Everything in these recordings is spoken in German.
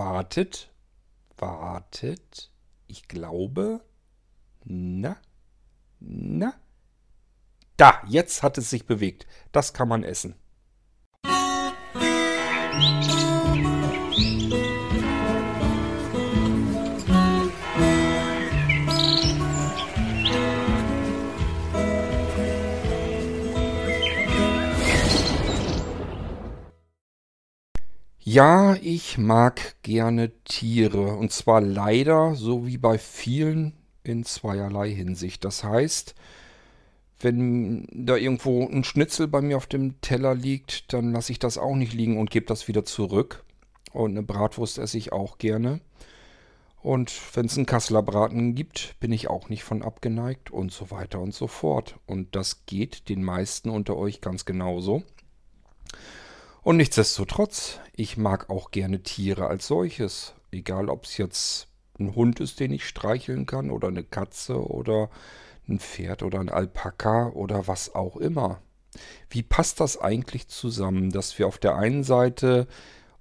Wartet. Wartet. Ich glaube. Na? Na? Da, jetzt hat es sich bewegt. Das kann man essen. Ja, ich mag gerne Tiere. Und zwar leider, so wie bei vielen, in zweierlei Hinsicht. Das heißt, wenn da irgendwo ein Schnitzel bei mir auf dem Teller liegt, dann lasse ich das auch nicht liegen und gebe das wieder zurück. Und eine Bratwurst esse ich auch gerne. Und wenn es einen Kasseler Braten gibt, bin ich auch nicht von abgeneigt und so weiter und so fort. Und das geht den meisten unter euch ganz genauso. Und nichtsdestotrotz, ich mag auch gerne Tiere als solches. Egal, ob es jetzt ein Hund ist, den ich streicheln kann, oder eine Katze, oder ein Pferd, oder ein Alpaka, oder was auch immer. Wie passt das eigentlich zusammen, dass wir auf der einen Seite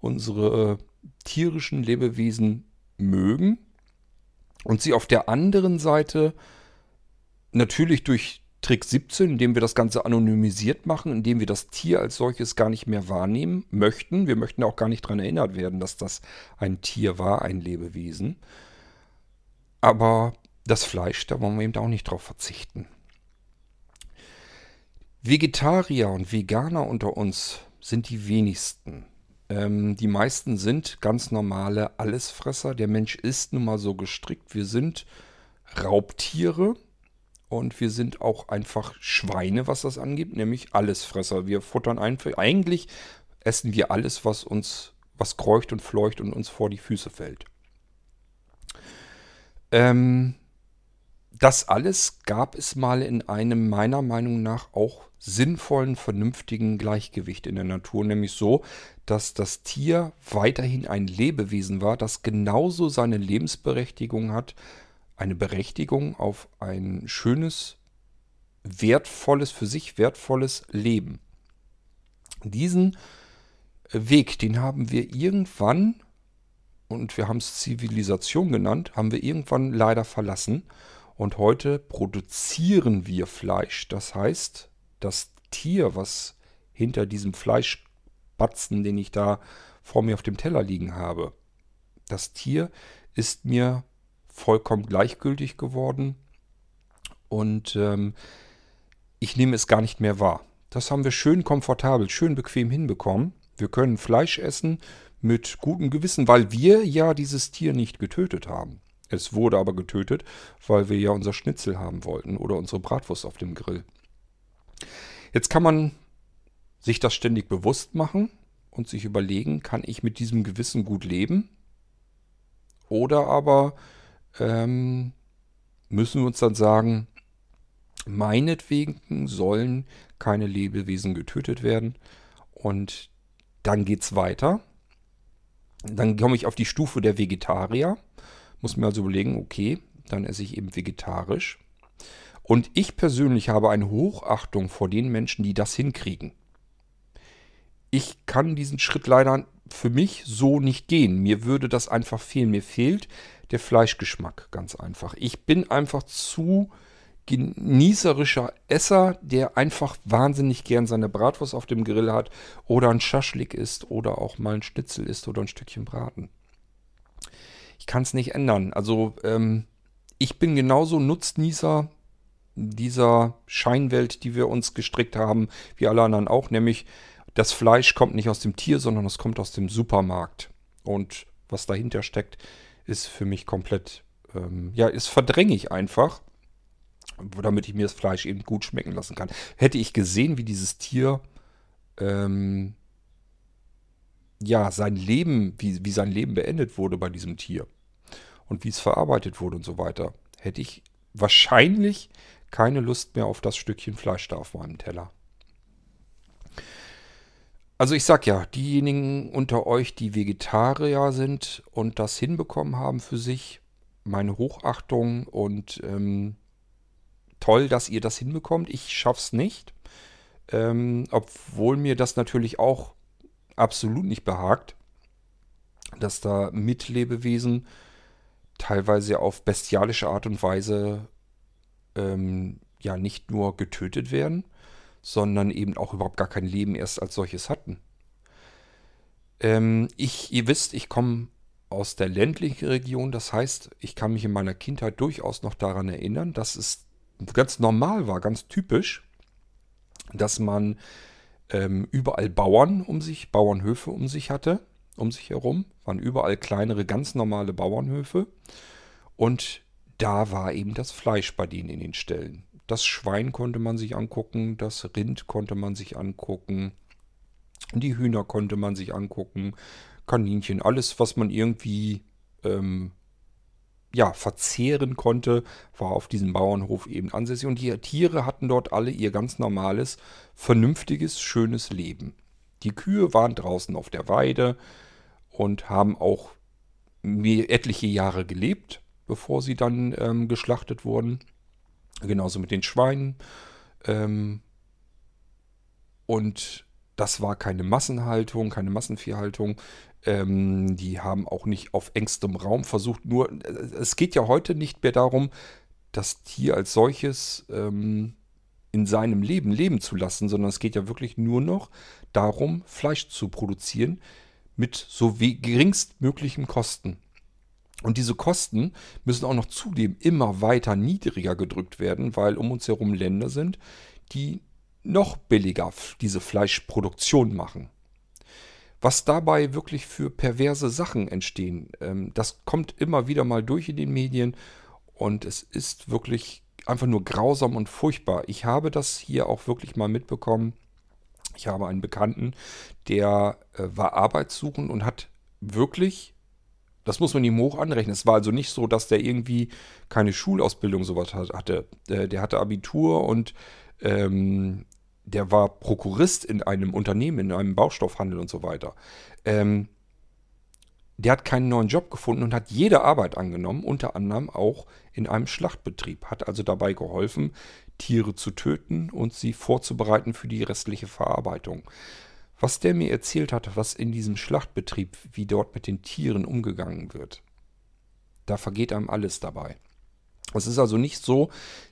unsere tierischen Lebewesen mögen und sie auf der anderen Seite natürlich durch Trick 17, indem wir das Ganze anonymisiert machen, indem wir das Tier als solches gar nicht mehr wahrnehmen möchten. Wir möchten auch gar nicht daran erinnert werden, dass das ein Tier war, ein Lebewesen. Aber das Fleisch, da wollen wir eben auch nicht drauf verzichten. Vegetarier und Veganer unter uns sind die wenigsten. Ähm, die meisten sind ganz normale Allesfresser. Der Mensch ist nun mal so gestrickt. Wir sind Raubtiere und wir sind auch einfach Schweine, was das angeht, nämlich Allesfresser. Wir futtern einfach, eigentlich essen wir alles, was uns, was kreucht und fleucht und uns vor die Füße fällt. Ähm, das alles gab es mal in einem meiner Meinung nach auch sinnvollen, vernünftigen Gleichgewicht in der Natur, nämlich so, dass das Tier weiterhin ein Lebewesen war, das genauso seine Lebensberechtigung hat, eine Berechtigung auf ein schönes, wertvolles, für sich wertvolles Leben. Diesen Weg, den haben wir irgendwann, und wir haben es Zivilisation genannt, haben wir irgendwann leider verlassen. Und heute produzieren wir Fleisch. Das heißt, das Tier, was hinter diesem Fleischbatzen, den ich da vor mir auf dem Teller liegen habe, das Tier ist mir vollkommen gleichgültig geworden und ähm, ich nehme es gar nicht mehr wahr. Das haben wir schön komfortabel, schön bequem hinbekommen. Wir können Fleisch essen mit gutem Gewissen, weil wir ja dieses Tier nicht getötet haben. Es wurde aber getötet, weil wir ja unser Schnitzel haben wollten oder unsere Bratwurst auf dem Grill. Jetzt kann man sich das ständig bewusst machen und sich überlegen, kann ich mit diesem Gewissen gut leben? Oder aber ähm, müssen wir uns dann sagen, meinetwegen sollen keine Lebewesen getötet werden. Und dann geht es weiter. Dann komme ich auf die Stufe der Vegetarier. Muss mir also überlegen, okay, dann esse ich eben vegetarisch. Und ich persönlich habe eine Hochachtung vor den Menschen, die das hinkriegen. Ich kann diesen Schritt leider für mich so nicht gehen. Mir würde das einfach fehlen. Mir fehlt der Fleischgeschmack, ganz einfach. Ich bin einfach zu genießerischer Esser, der einfach wahnsinnig gern seine Bratwurst auf dem Grill hat oder ein Schaschlik isst oder auch mal ein Schnitzel isst oder ein Stückchen Braten. Ich kann es nicht ändern. Also ähm, ich bin genauso Nutznießer dieser Scheinwelt, die wir uns gestrickt haben, wie alle anderen auch, nämlich das Fleisch kommt nicht aus dem Tier, sondern es kommt aus dem Supermarkt. Und was dahinter steckt, ist für mich komplett, ähm, ja, ist verdränge ich einfach, damit ich mir das Fleisch eben gut schmecken lassen kann. Hätte ich gesehen, wie dieses Tier, ähm, ja, sein Leben, wie, wie sein Leben beendet wurde bei diesem Tier und wie es verarbeitet wurde und so weiter, hätte ich wahrscheinlich keine Lust mehr auf das Stückchen Fleisch da auf meinem Teller. Also ich sag ja, diejenigen unter euch, die Vegetarier sind und das hinbekommen haben für sich, meine Hochachtung und ähm, toll, dass ihr das hinbekommt. Ich schaff's nicht. Ähm, obwohl mir das natürlich auch absolut nicht behagt. dass da Mitlebewesen teilweise auf bestialische Art und Weise ähm, ja nicht nur getötet werden, sondern eben auch überhaupt gar kein Leben erst als solches hatten. Ähm, ich, ihr wisst, ich komme aus der ländlichen Region, das heißt, ich kann mich in meiner Kindheit durchaus noch daran erinnern, dass es ganz normal war, ganz typisch, dass man ähm, überall Bauern um sich, Bauernhöfe um sich hatte, um sich herum, waren überall kleinere, ganz normale Bauernhöfe und da war eben das Fleisch bei denen in den Ställen. Das Schwein konnte man sich angucken, das Rind konnte man sich angucken, die Hühner konnte man sich angucken, Kaninchen, alles, was man irgendwie ähm, ja, verzehren konnte, war auf diesem Bauernhof eben ansässig. Und die Tiere hatten dort alle ihr ganz normales, vernünftiges, schönes Leben. Die Kühe waren draußen auf der Weide und haben auch etliche Jahre gelebt, bevor sie dann ähm, geschlachtet wurden. Genauso mit den Schweinen. Ähm, und das war keine Massenhaltung, keine Massenviehhaltung. Ähm, die haben auch nicht auf engstem Raum versucht. Nur, äh, es geht ja heute nicht mehr darum, das Tier als solches ähm, in seinem Leben leben zu lassen, sondern es geht ja wirklich nur noch darum, Fleisch zu produzieren mit so geringstmöglichen Kosten. Und diese Kosten müssen auch noch zudem immer weiter niedriger gedrückt werden, weil um uns herum Länder sind, die noch billiger diese Fleischproduktion machen. Was dabei wirklich für perverse Sachen entstehen, ähm, das kommt immer wieder mal durch in den Medien und es ist wirklich einfach nur grausam und furchtbar. Ich habe das hier auch wirklich mal mitbekommen. Ich habe einen Bekannten, der äh, war arbeitssuchend und hat wirklich, das muss man ihm hoch anrechnen. Es war also nicht so, dass der irgendwie keine Schulausbildung sowas hatte. Der, hatte Abitur und ähm, der war Prokurist in einem Unternehmen, in einem Baustoffhandel und so weiter. Ähm, der hat keinen neuen Job gefunden und hat jede Arbeit angenommen, unter anderem auch in einem Schlachtbetrieb. Hat also dabei geholfen, Tiere zu töten und sie vorzubereiten für die restliche Verarbeitung. Was der mir erzählt hat, was in diesem Schlachtbetrieb, wie dort mit den Tieren umgegangen wird, da vergeht einem alles dabei. Es ist also nicht so,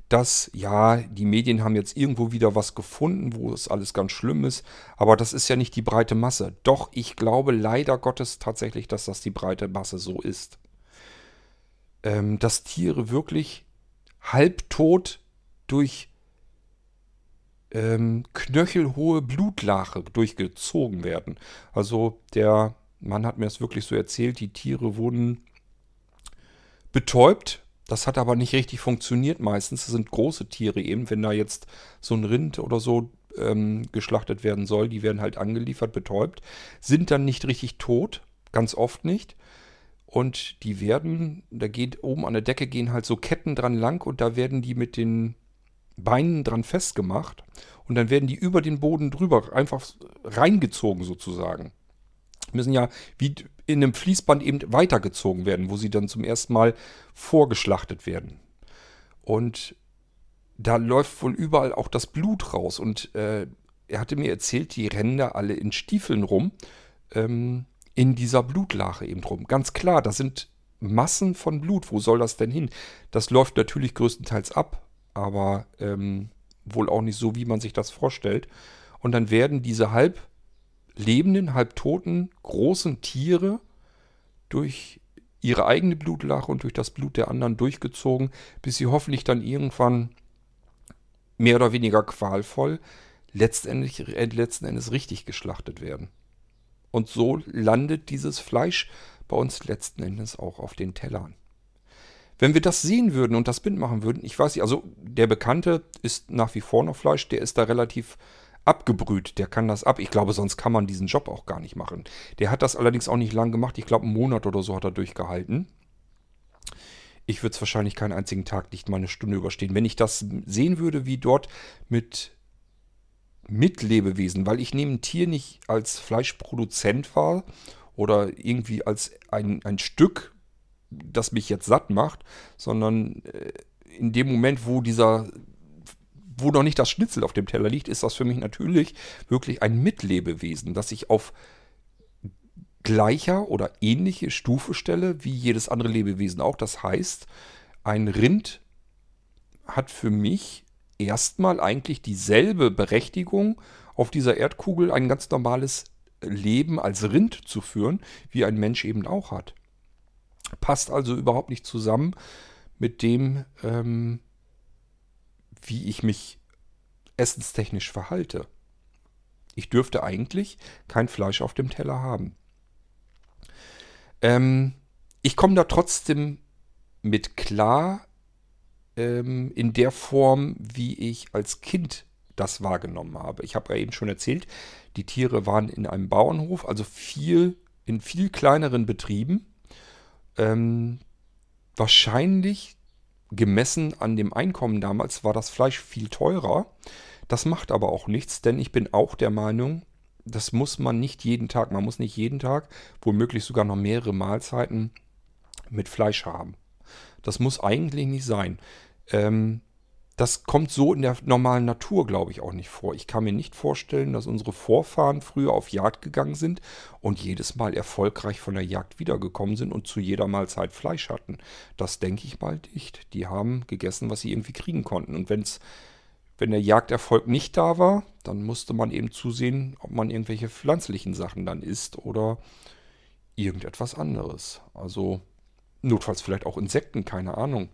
dass, ja, die Medien haben jetzt irgendwo wieder was gefunden, wo es alles ganz schlimm ist, aber das ist ja nicht die breite Masse. Doch ich glaube leider Gottes tatsächlich, dass das die breite Masse so ist. Ähm, dass Tiere wirklich halbtot durch ähm, knöchelhohe Blutlache durchgezogen werden. Also der Mann hat mir das wirklich so erzählt, die Tiere wurden betäubt das hat aber nicht richtig funktioniert meistens. Das sind große Tiere eben. Wenn da jetzt so ein Rind oder so ähm, geschlachtet werden soll, die werden halt angeliefert, betäubt, sind dann nicht richtig tot, ganz oft nicht. Und die werden, da geht oben an der Decke gehen halt so Ketten dran lang und da werden die mit den Beinen dran festgemacht und dann werden die über den Boden drüber einfach reingezogen sozusagen. Müssen ja wie in einem Fließband eben weitergezogen werden, wo sie dann zum ersten Mal vorgeschlachtet werden. Und da läuft wohl überall auch das Blut raus. Und äh, er hatte mir erzählt, die da alle in Stiefeln rum, ähm, in dieser Blutlache eben rum. Ganz klar, da sind Massen von Blut. Wo soll das denn hin? Das läuft natürlich größtenteils ab, aber ähm, wohl auch nicht so, wie man sich das vorstellt. Und dann werden diese halb lebenden, halbtoten, großen Tiere durch ihre eigene Blutlache und durch das Blut der anderen durchgezogen, bis sie hoffentlich dann irgendwann mehr oder weniger qualvoll letztendlich, äh, letzten Endes richtig geschlachtet werden. Und so landet dieses Fleisch bei uns letzten Endes auch auf den Tellern. Wenn wir das sehen würden und das Bild machen würden, ich weiß nicht, also der Bekannte ist nach wie vor noch Fleisch, der ist da relativ abgebrüht, der kann das ab. Ich glaube, sonst kann man diesen Job auch gar nicht machen. Der hat das allerdings auch nicht lang gemacht. Ich glaube, einen Monat oder so hat er durchgehalten. Ich würde es wahrscheinlich keinen einzigen Tag nicht mal eine Stunde überstehen. Wenn ich das sehen würde, wie dort mit Mitlebewesen, weil ich nehme ein Tier nicht als Fleischproduzent wahr oder irgendwie als ein, ein Stück, das mich jetzt satt macht, sondern äh, in dem Moment, wo dieser wo noch nicht das Schnitzel auf dem Teller liegt, ist das für mich natürlich wirklich ein Mitlebewesen, das ich auf gleicher oder ähnliche Stufe stelle wie jedes andere Lebewesen auch. Das heißt, ein Rind hat für mich erstmal eigentlich dieselbe Berechtigung, auf dieser Erdkugel ein ganz normales Leben als Rind zu führen, wie ein Mensch eben auch hat. Passt also überhaupt nicht zusammen mit dem, ähm, wie ich mich essenstechnisch verhalte. Ich dürfte eigentlich kein Fleisch auf dem Teller haben. Ähm, ich komme da trotzdem mit klar ähm, in der Form, wie ich als Kind das wahrgenommen habe. Ich habe ja eben schon erzählt, die Tiere waren in einem Bauernhof, also viel in viel kleineren Betrieben. Ähm, wahrscheinlich gemessen an dem Einkommen damals war das Fleisch viel teurer. Das macht aber auch nichts, denn ich bin auch der Meinung, das muss man nicht jeden Tag, man muss nicht jeden Tag, womöglich sogar noch mehrere Mahlzeiten mit Fleisch haben. Das muss eigentlich nicht sein. Ähm, das kommt so in der normalen Natur, glaube ich, auch nicht vor. Ich kann mir nicht vorstellen, dass unsere Vorfahren früher auf Jagd gegangen sind und jedes Mal erfolgreich von der Jagd wiedergekommen sind und zu jeder Mahlzeit Fleisch hatten. Das denke ich mal nicht. Die haben gegessen, was sie irgendwie kriegen konnten. Und wenn's, wenn der Jagderfolg nicht da war, dann musste man eben zusehen, ob man irgendwelche pflanzlichen Sachen dann isst oder irgendetwas anderes. Also notfalls vielleicht auch Insekten, keine Ahnung.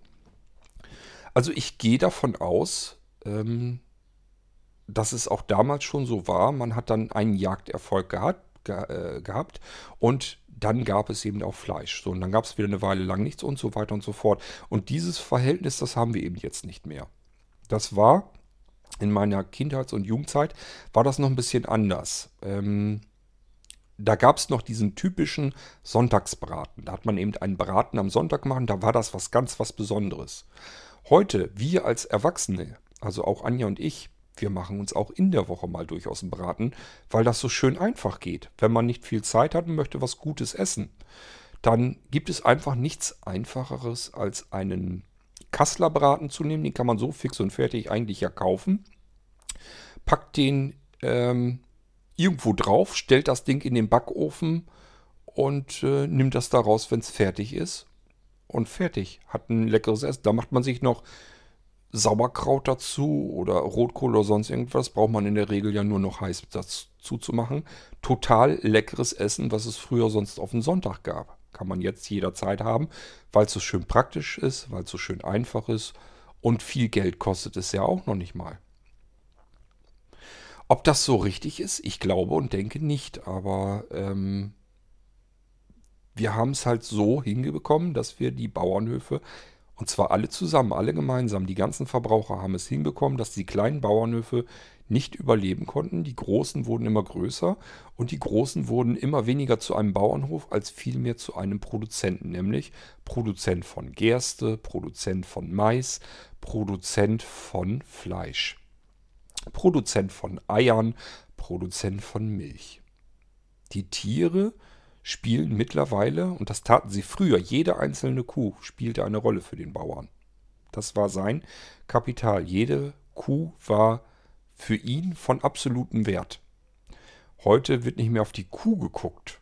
Also ich gehe davon aus, ähm, dass es auch damals schon so war. Man hat dann einen Jagderfolg gehabt, ge äh, gehabt und dann gab es eben auch Fleisch. So, und dann gab es wieder eine Weile lang nichts und so weiter und so fort. Und dieses Verhältnis, das haben wir eben jetzt nicht mehr. Das war in meiner Kindheits- und Jugendzeit, war das noch ein bisschen anders. Ähm, da gab es noch diesen typischen Sonntagsbraten. Da hat man eben einen Braten am Sonntag gemacht, da war das was ganz was Besonderes. Heute, wir als Erwachsene, also auch Anja und ich, wir machen uns auch in der Woche mal durchaus einen Braten, weil das so schön einfach geht. Wenn man nicht viel Zeit hat und möchte was Gutes essen, dann gibt es einfach nichts Einfacheres als einen Kasslerbraten zu nehmen. Den kann man so fix und fertig eigentlich ja kaufen. Packt den ähm, irgendwo drauf, stellt das Ding in den Backofen und äh, nimmt das daraus, wenn es fertig ist und fertig. Hat ein leckeres Essen. Da macht man sich noch Sauerkraut dazu oder Rotkohl oder sonst irgendwas. Braucht man in der Regel ja nur noch heiß dazu zu machen. Total leckeres Essen, was es früher sonst auf den Sonntag gab. Kann man jetzt jederzeit haben, weil es so schön praktisch ist, weil es so schön einfach ist und viel Geld kostet es ja auch noch nicht mal. Ob das so richtig ist, ich glaube und denke nicht, aber ähm, wir haben es halt so hingekommen, dass wir die Bauernhöfe, und zwar alle zusammen, alle gemeinsam, die ganzen Verbraucher haben es hinbekommen, dass die kleinen Bauernhöfe nicht überleben konnten. Die großen wurden immer größer und die großen wurden immer weniger zu einem Bauernhof als vielmehr zu einem Produzenten, nämlich Produzent von Gerste, Produzent von Mais, Produzent von Fleisch, Produzent von Eiern, Produzent von Milch. Die Tiere spielen mittlerweile, und das taten sie früher, jede einzelne Kuh spielte eine Rolle für den Bauern. Das war sein Kapital. Jede Kuh war für ihn von absolutem Wert. Heute wird nicht mehr auf die Kuh geguckt,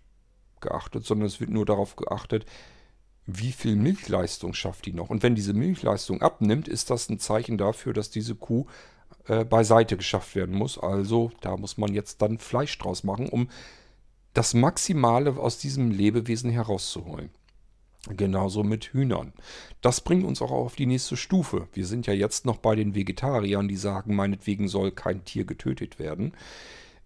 geachtet, sondern es wird nur darauf geachtet, wie viel Milchleistung schafft die noch. Und wenn diese Milchleistung abnimmt, ist das ein Zeichen dafür, dass diese Kuh äh, beiseite geschafft werden muss. Also da muss man jetzt dann Fleisch draus machen, um das Maximale aus diesem Lebewesen herauszuholen. Genauso mit Hühnern. Das bringt uns auch auf die nächste Stufe. Wir sind ja jetzt noch bei den Vegetariern, die sagen, meinetwegen soll kein Tier getötet werden.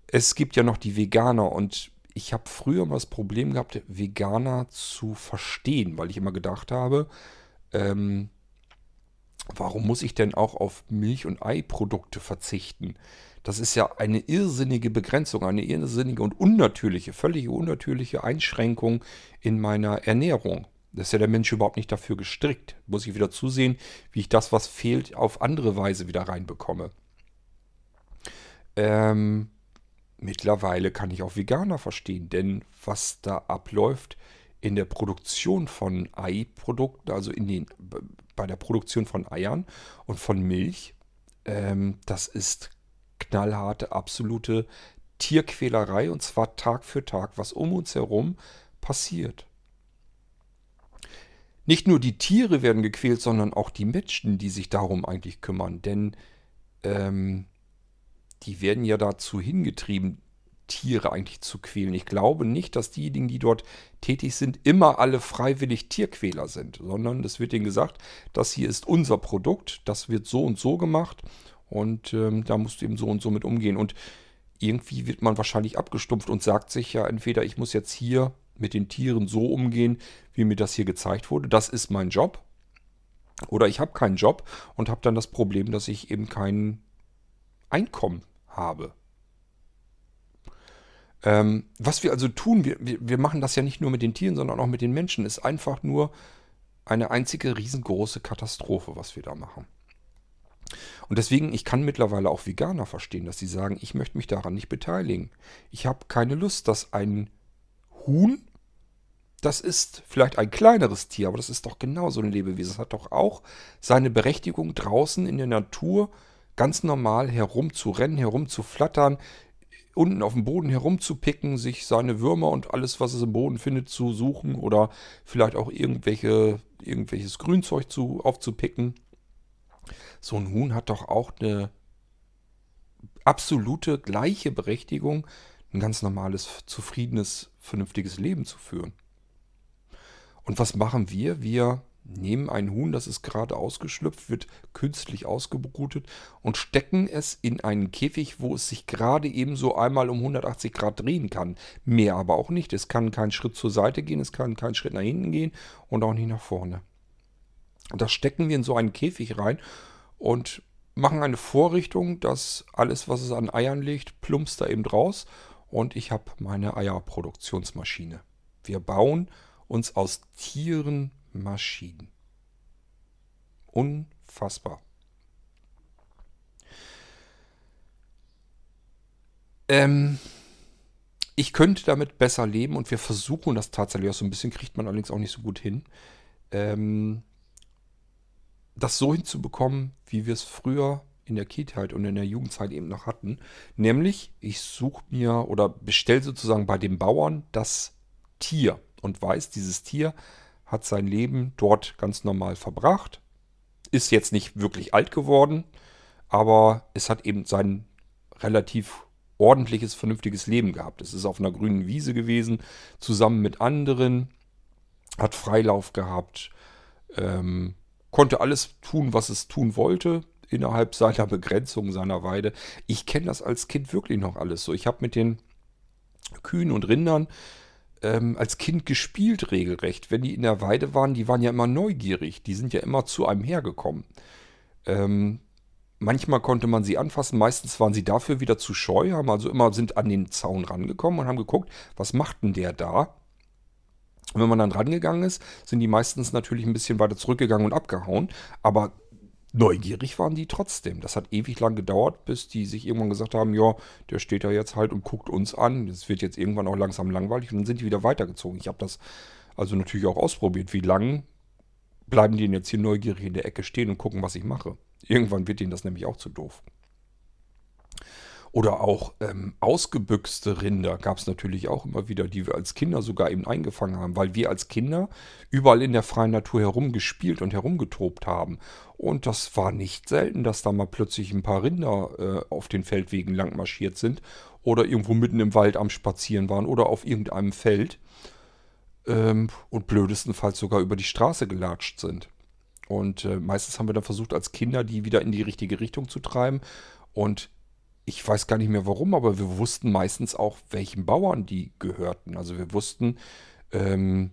Es gibt ja noch die Veganer und ich habe früher mal das Problem gehabt, Veganer zu verstehen, weil ich immer gedacht habe, ähm, warum muss ich denn auch auf Milch- und Eiprodukte verzichten? Das ist ja eine irrsinnige Begrenzung, eine irrsinnige und unnatürliche, völlig unnatürliche Einschränkung in meiner Ernährung. Das ist ja der Mensch überhaupt nicht dafür gestrickt. Muss ich wieder zusehen, wie ich das, was fehlt, auf andere Weise wieder reinbekomme. Ähm, mittlerweile kann ich auch Veganer verstehen, denn was da abläuft in der Produktion von Eiprodukten, also in den, bei der Produktion von Eiern und von Milch, ähm, das ist knallharte, absolute Tierquälerei und zwar Tag für Tag, was um uns herum passiert. Nicht nur die Tiere werden gequält, sondern auch die Menschen, die sich darum eigentlich kümmern. Denn ähm, die werden ja dazu hingetrieben, Tiere eigentlich zu quälen. Ich glaube nicht, dass diejenigen, die dort tätig sind, immer alle freiwillig Tierquäler sind, sondern es wird ihnen gesagt, das hier ist unser Produkt, das wird so und so gemacht und ähm, da musst du eben so und so mit umgehen. Und irgendwie wird man wahrscheinlich abgestumpft und sagt sich ja entweder, ich muss jetzt hier mit den Tieren so umgehen, wie mir das hier gezeigt wurde, das ist mein Job. Oder ich habe keinen Job und habe dann das Problem, dass ich eben kein Einkommen habe. Ähm, was wir also tun, wir, wir machen das ja nicht nur mit den Tieren, sondern auch mit den Menschen, ist einfach nur eine einzige riesengroße Katastrophe, was wir da machen. Und deswegen, ich kann mittlerweile auch Veganer verstehen, dass sie sagen, ich möchte mich daran nicht beteiligen. Ich habe keine Lust, dass ein Huhn, das ist vielleicht ein kleineres Tier, aber das ist doch genauso ein Lebewesen. Es hat doch auch seine Berechtigung draußen in der Natur ganz normal herumzurennen, herumzuflattern, unten auf dem Boden herumzupicken, sich seine Würmer und alles, was es im Boden findet, zu suchen oder vielleicht auch irgendwelche, irgendwelches Grünzeug zu, aufzupicken. So ein Huhn hat doch auch eine absolute gleiche Berechtigung, ein ganz normales, zufriedenes, vernünftiges Leben zu führen. Und was machen wir? Wir nehmen ein Huhn, das ist gerade ausgeschlüpft, wird künstlich ausgebrutet und stecken es in einen Käfig, wo es sich gerade ebenso einmal um 180 Grad drehen kann. Mehr aber auch nicht. Es kann keinen Schritt zur Seite gehen, es kann keinen Schritt nach hinten gehen und auch nicht nach vorne. Und das stecken wir in so einen Käfig rein und machen eine Vorrichtung, dass alles, was es an Eiern legt, plumpst da eben draus und ich habe meine Eierproduktionsmaschine. Wir bauen uns aus Tieren Maschinen. Unfassbar. Ähm, ich könnte damit besser leben und wir versuchen das tatsächlich auch so ein bisschen, kriegt man allerdings auch nicht so gut hin. Ähm, das so hinzubekommen, wie wir es früher in der Kindheit und in der Jugendzeit eben noch hatten. Nämlich, ich suche mir oder bestelle sozusagen bei dem Bauern das Tier und weiß, dieses Tier hat sein Leben dort ganz normal verbracht, ist jetzt nicht wirklich alt geworden, aber es hat eben sein relativ ordentliches, vernünftiges Leben gehabt. Es ist auf einer grünen Wiese gewesen, zusammen mit anderen, hat Freilauf gehabt, ähm, konnte alles tun, was es tun wollte, innerhalb seiner Begrenzung, seiner Weide. Ich kenne das als Kind wirklich noch alles so. Ich habe mit den Kühen und Rindern ähm, als Kind gespielt regelrecht. Wenn die in der Weide waren, die waren ja immer neugierig. Die sind ja immer zu einem hergekommen. Ähm, manchmal konnte man sie anfassen, meistens waren sie dafür wieder zu scheu, haben also immer sind an den Zaun rangekommen und haben geguckt, was macht denn der da? Und wenn man dann rangegangen ist, sind die meistens natürlich ein bisschen weiter zurückgegangen und abgehauen. Aber neugierig waren die trotzdem. Das hat ewig lang gedauert, bis die sich irgendwann gesagt haben, ja, der steht da jetzt halt und guckt uns an. Das wird jetzt irgendwann auch langsam langweilig und dann sind die wieder weitergezogen. Ich habe das also natürlich auch ausprobiert. Wie lang bleiben die denn jetzt hier neugierig in der Ecke stehen und gucken, was ich mache? Irgendwann wird denen das nämlich auch zu doof. Oder auch ähm, ausgebüxte Rinder gab es natürlich auch immer wieder, die wir als Kinder sogar eben eingefangen haben, weil wir als Kinder überall in der freien Natur herumgespielt und herumgetobt haben. Und das war nicht selten, dass da mal plötzlich ein paar Rinder äh, auf den Feldwegen lang marschiert sind oder irgendwo mitten im Wald am Spazieren waren oder auf irgendeinem Feld ähm, und blödestenfalls sogar über die Straße gelatscht sind. Und äh, meistens haben wir dann versucht, als Kinder die wieder in die richtige Richtung zu treiben. Und ich weiß gar nicht mehr warum, aber wir wussten meistens auch, welchen Bauern die gehörten. Also wir wussten, ähm,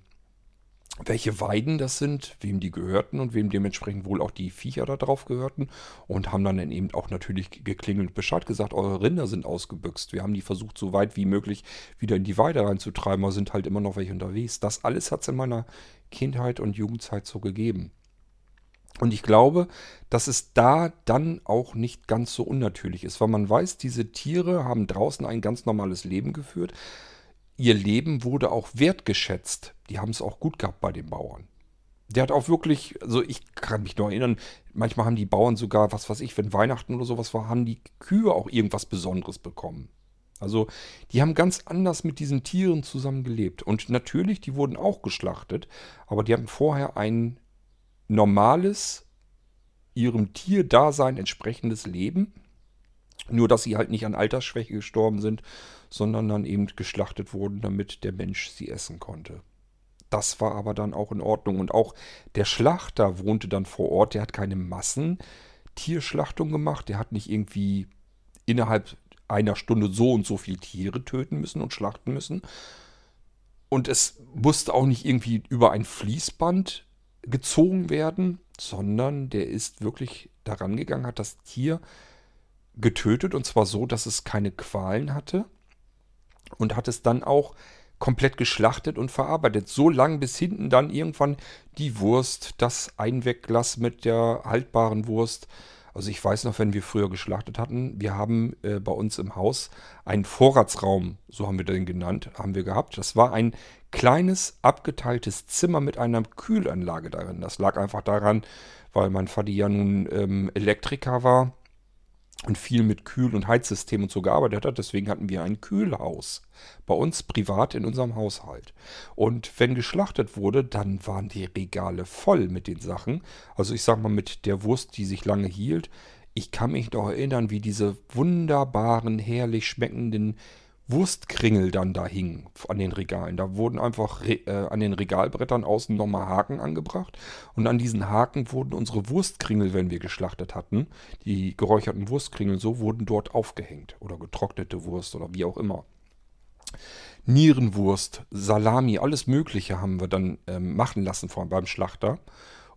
welche Weiden das sind, wem die gehörten und wem dementsprechend wohl auch die Viecher da drauf gehörten und haben dann eben auch natürlich geklingelt Bescheid gesagt, eure Rinder sind ausgebüxt. Wir haben die versucht, so weit wie möglich wieder in die Weide reinzutreiben, aber sind halt immer noch welche unterwegs. Das alles hat es in meiner Kindheit und Jugendzeit so gegeben. Und ich glaube, dass es da dann auch nicht ganz so unnatürlich ist, weil man weiß, diese Tiere haben draußen ein ganz normales Leben geführt. Ihr Leben wurde auch wertgeschätzt. Die haben es auch gut gehabt bei den Bauern. Der hat auch wirklich, also ich kann mich noch erinnern, manchmal haben die Bauern sogar, was weiß ich, wenn Weihnachten oder sowas war, haben die Kühe auch irgendwas Besonderes bekommen. Also die haben ganz anders mit diesen Tieren zusammen gelebt. Und natürlich, die wurden auch geschlachtet, aber die hatten vorher ein normales, ihrem Tierdasein entsprechendes Leben. Nur, dass sie halt nicht an Altersschwäche gestorben sind, sondern dann eben geschlachtet wurden, damit der Mensch sie essen konnte. Das war aber dann auch in Ordnung. Und auch der Schlachter wohnte dann vor Ort. Der hat keine Massentierschlachtung gemacht. Der hat nicht irgendwie innerhalb einer Stunde so und so viele Tiere töten müssen und schlachten müssen. Und es musste auch nicht irgendwie über ein Fließband gezogen werden, sondern der ist wirklich daran gegangen, hat das Tier getötet und zwar so, dass es keine Qualen hatte und hat es dann auch komplett geschlachtet und verarbeitet. So lang bis hinten dann irgendwann die Wurst, das Einwegglas mit der haltbaren Wurst, also ich weiß noch, wenn wir früher geschlachtet hatten, wir haben äh, bei uns im Haus einen Vorratsraum, so haben wir den genannt, haben wir gehabt. Das war ein kleines, abgeteiltes Zimmer mit einer Kühlanlage darin. Das lag einfach daran, weil mein Vater ja nun ähm, Elektriker war und viel mit Kühl- und Heizsystemen und so gearbeitet hat. Deswegen hatten wir ein Kühlhaus bei uns privat in unserem Haushalt. Und wenn geschlachtet wurde, dann waren die Regale voll mit den Sachen. Also ich sag mal mit der Wurst, die sich lange hielt. Ich kann mich noch erinnern, wie diese wunderbaren, herrlich schmeckenden Wurstkringel dann da hingen an den Regalen. Da wurden einfach äh, an den Regalbrettern außen nochmal Haken angebracht. Und an diesen Haken wurden unsere Wurstkringel, wenn wir geschlachtet hatten, die geräucherten Wurstkringel, so wurden dort aufgehängt. Oder getrocknete Wurst oder wie auch immer. Nierenwurst, Salami, alles Mögliche haben wir dann ähm, machen lassen vor, beim Schlachter.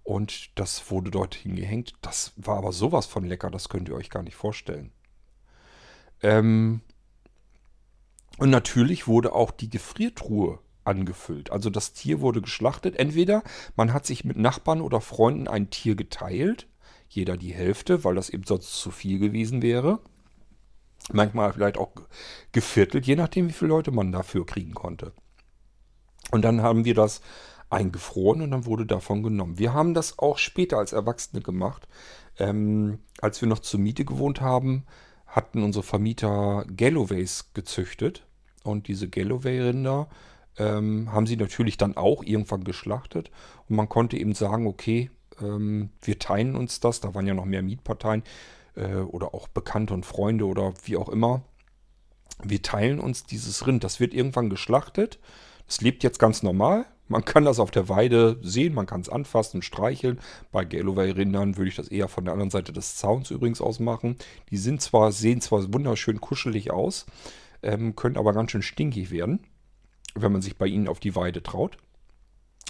Und das wurde dort hingehängt. Das war aber sowas von lecker, das könnt ihr euch gar nicht vorstellen. Ähm, und natürlich wurde auch die Gefriertruhe angefüllt. Also das Tier wurde geschlachtet. Entweder man hat sich mit Nachbarn oder Freunden ein Tier geteilt, jeder die Hälfte, weil das eben sonst zu viel gewesen wäre. Manchmal vielleicht auch geviertelt, je nachdem, wie viele Leute man dafür kriegen konnte. Und dann haben wir das eingefroren und dann wurde davon genommen. Wir haben das auch später als Erwachsene gemacht. Ähm, als wir noch zur Miete gewohnt haben, hatten unsere Vermieter Galloways gezüchtet. Und diese Galloway-Rinder ähm, haben sie natürlich dann auch irgendwann geschlachtet. Und man konnte eben sagen, okay, ähm, wir teilen uns das. Da waren ja noch mehr Mietparteien äh, oder auch Bekannte und Freunde oder wie auch immer. Wir teilen uns dieses Rind. Das wird irgendwann geschlachtet. Es lebt jetzt ganz normal. Man kann das auf der Weide sehen, man kann es anfassen, streicheln. Bei Galloway-Rindern würde ich das eher von der anderen Seite des Zauns übrigens aus machen. Die sind zwar, sehen zwar wunderschön kuschelig aus, ähm, können aber ganz schön stinkig werden, wenn man sich bei ihnen auf die Weide traut.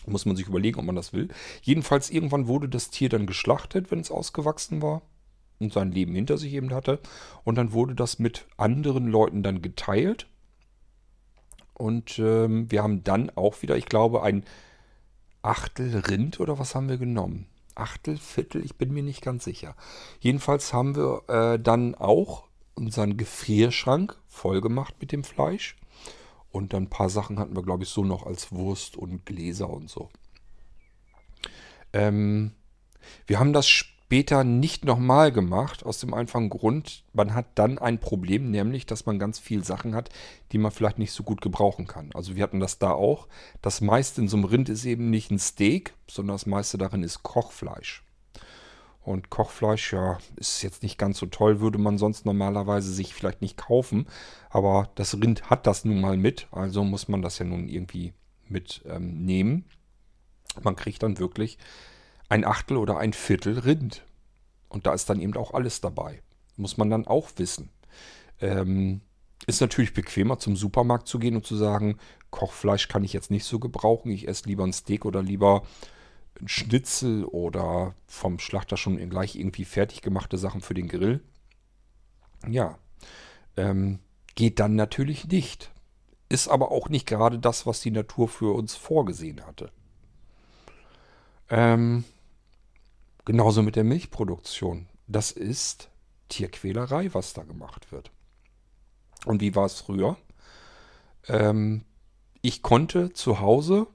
Muss man sich überlegen, ob man das will. Jedenfalls irgendwann wurde das Tier dann geschlachtet, wenn es ausgewachsen war und sein Leben hinter sich eben hatte. Und dann wurde das mit anderen Leuten dann geteilt und ähm, wir haben dann auch wieder, ich glaube, ein Achtel Rind oder was haben wir genommen? Achtel, Viertel, ich bin mir nicht ganz sicher. Jedenfalls haben wir äh, dann auch unseren Gefrierschrank voll gemacht mit dem Fleisch. Und dann ein paar Sachen hatten wir, glaube ich, so noch als Wurst und Gläser und so. Ähm, wir haben das später nicht nochmal gemacht, aus dem einfachen Grund, man hat dann ein Problem, nämlich, dass man ganz viel Sachen hat, die man vielleicht nicht so gut gebrauchen kann. Also wir hatten das da auch. Das meiste in so einem Rind ist eben nicht ein Steak, sondern das meiste darin ist Kochfleisch. Und Kochfleisch, ja, ist jetzt nicht ganz so toll, würde man sonst normalerweise sich vielleicht nicht kaufen. Aber das Rind hat das nun mal mit, also muss man das ja nun irgendwie mitnehmen. Ähm, man kriegt dann wirklich ein Achtel oder ein Viertel Rind. Und da ist dann eben auch alles dabei. Muss man dann auch wissen. Ähm, ist natürlich bequemer, zum Supermarkt zu gehen und zu sagen, Kochfleisch kann ich jetzt nicht so gebrauchen. Ich esse lieber ein Steak oder lieber ein Schnitzel oder vom Schlachter schon gleich irgendwie fertig gemachte Sachen für den Grill. Ja, ähm, geht dann natürlich nicht. Ist aber auch nicht gerade das, was die Natur für uns vorgesehen hatte. Ähm, Genauso mit der Milchproduktion. Das ist Tierquälerei, was da gemacht wird. Und wie war es früher? Ähm, ich konnte zu Hause